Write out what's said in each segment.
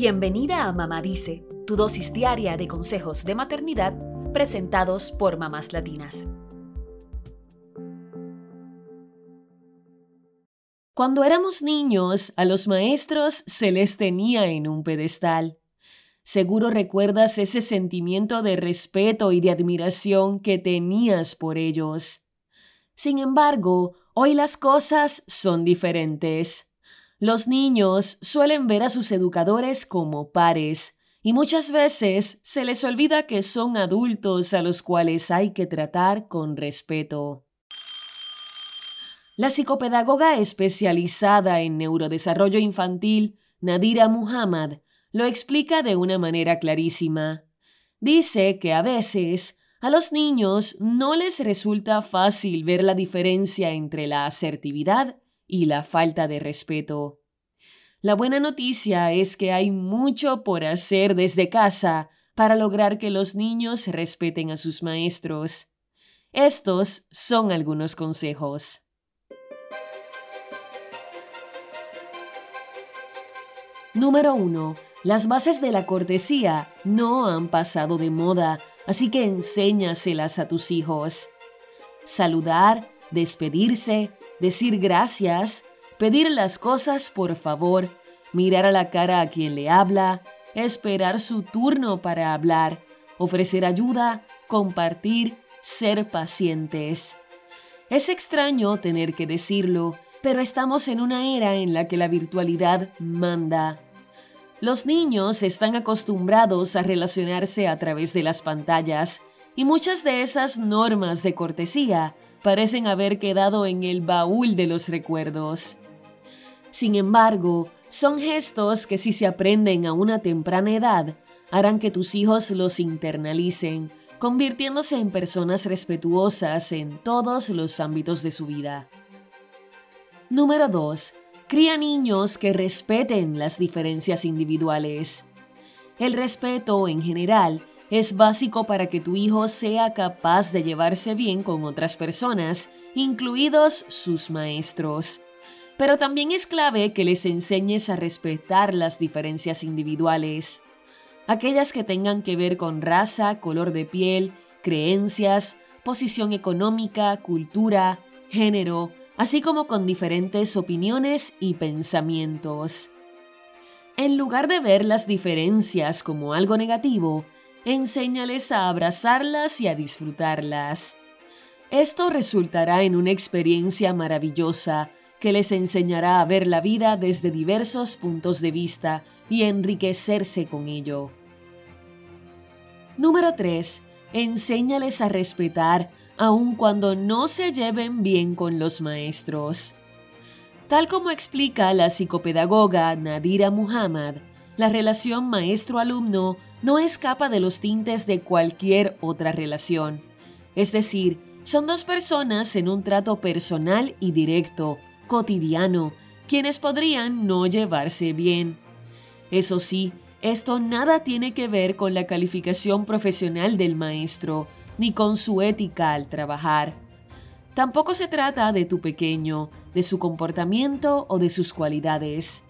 Bienvenida a Mamá Dice, tu dosis diaria de consejos de maternidad presentados por mamás latinas. Cuando éramos niños, a los maestros se les tenía en un pedestal. Seguro recuerdas ese sentimiento de respeto y de admiración que tenías por ellos. Sin embargo, hoy las cosas son diferentes. Los niños suelen ver a sus educadores como pares y muchas veces se les olvida que son adultos a los cuales hay que tratar con respeto. La psicopedagoga especializada en neurodesarrollo infantil, Nadira Muhammad, lo explica de una manera clarísima. Dice que a veces a los niños no les resulta fácil ver la diferencia entre la asertividad y la falta de respeto. La buena noticia es que hay mucho por hacer desde casa para lograr que los niños respeten a sus maestros. Estos son algunos consejos. Número 1. Las bases de la cortesía no han pasado de moda, así que enséñaselas a tus hijos. Saludar, despedirse, decir gracias, pedir las cosas por favor, mirar a la cara a quien le habla, esperar su turno para hablar, ofrecer ayuda, compartir, ser pacientes. Es extraño tener que decirlo, pero estamos en una era en la que la virtualidad manda. Los niños están acostumbrados a relacionarse a través de las pantallas y muchas de esas normas de cortesía parecen haber quedado en el baúl de los recuerdos. Sin embargo, son gestos que si se aprenden a una temprana edad, harán que tus hijos los internalicen, convirtiéndose en personas respetuosas en todos los ámbitos de su vida. Número 2. Cría niños que respeten las diferencias individuales. El respeto, en general, es básico para que tu hijo sea capaz de llevarse bien con otras personas, incluidos sus maestros. Pero también es clave que les enseñes a respetar las diferencias individuales, aquellas que tengan que ver con raza, color de piel, creencias, posición económica, cultura, género, así como con diferentes opiniones y pensamientos. En lugar de ver las diferencias como algo negativo, enséñales a abrazarlas y a disfrutarlas. Esto resultará en una experiencia maravillosa que les enseñará a ver la vida desde diversos puntos de vista y enriquecerse con ello. Número 3. Enséñales a respetar aun cuando no se lleven bien con los maestros. Tal como explica la psicopedagoga Nadira Muhammad, la relación maestro-alumno no escapa de los tintes de cualquier otra relación. Es decir, son dos personas en un trato personal y directo, cotidiano, quienes podrían no llevarse bien. Eso sí, esto nada tiene que ver con la calificación profesional del maestro, ni con su ética al trabajar. Tampoco se trata de tu pequeño, de su comportamiento o de sus cualidades.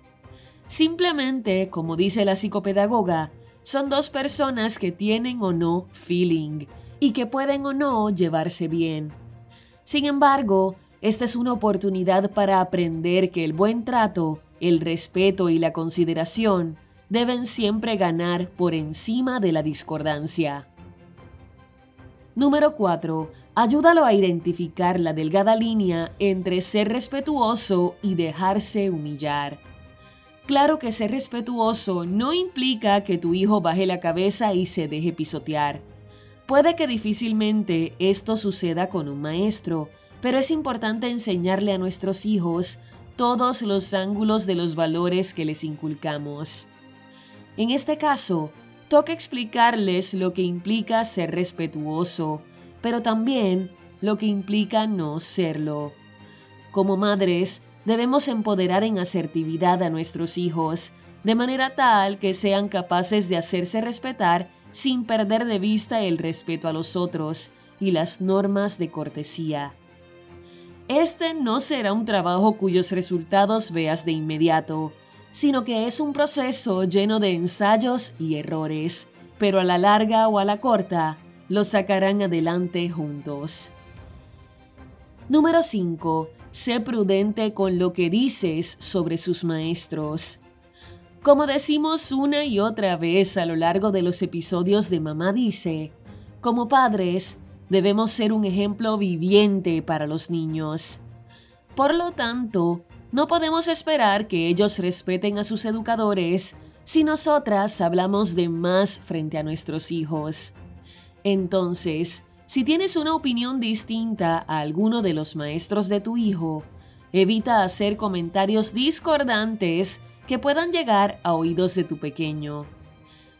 Simplemente, como dice la psicopedagoga, son dos personas que tienen o no feeling y que pueden o no llevarse bien. Sin embargo, esta es una oportunidad para aprender que el buen trato, el respeto y la consideración deben siempre ganar por encima de la discordancia. Número 4. Ayúdalo a identificar la delgada línea entre ser respetuoso y dejarse humillar. Claro que ser respetuoso no implica que tu hijo baje la cabeza y se deje pisotear. Puede que difícilmente esto suceda con un maestro, pero es importante enseñarle a nuestros hijos todos los ángulos de los valores que les inculcamos. En este caso, toca explicarles lo que implica ser respetuoso, pero también lo que implica no serlo. Como madres, debemos empoderar en asertividad a nuestros hijos, de manera tal que sean capaces de hacerse respetar sin perder de vista el respeto a los otros y las normas de cortesía. Este no será un trabajo cuyos resultados veas de inmediato, sino que es un proceso lleno de ensayos y errores, pero a la larga o a la corta, lo sacarán adelante juntos. Número 5. Sé prudente con lo que dices sobre sus maestros. Como decimos una y otra vez a lo largo de los episodios de Mamá Dice, como padres debemos ser un ejemplo viviente para los niños. Por lo tanto, no podemos esperar que ellos respeten a sus educadores si nosotras hablamos de más frente a nuestros hijos. Entonces, si tienes una opinión distinta a alguno de los maestros de tu hijo, evita hacer comentarios discordantes que puedan llegar a oídos de tu pequeño.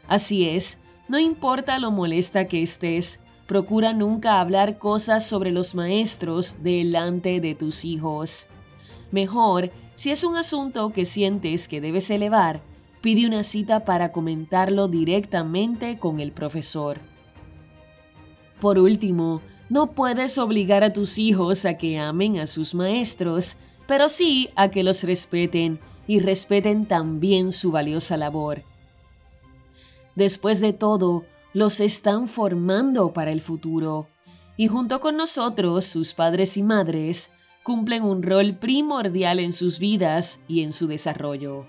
Así es, no importa lo molesta que estés, procura nunca hablar cosas sobre los maestros delante de tus hijos. Mejor, si es un asunto que sientes que debes elevar, pide una cita para comentarlo directamente con el profesor. Por último, no puedes obligar a tus hijos a que amen a sus maestros, pero sí a que los respeten y respeten también su valiosa labor. Después de todo, los están formando para el futuro y junto con nosotros, sus padres y madres, cumplen un rol primordial en sus vidas y en su desarrollo.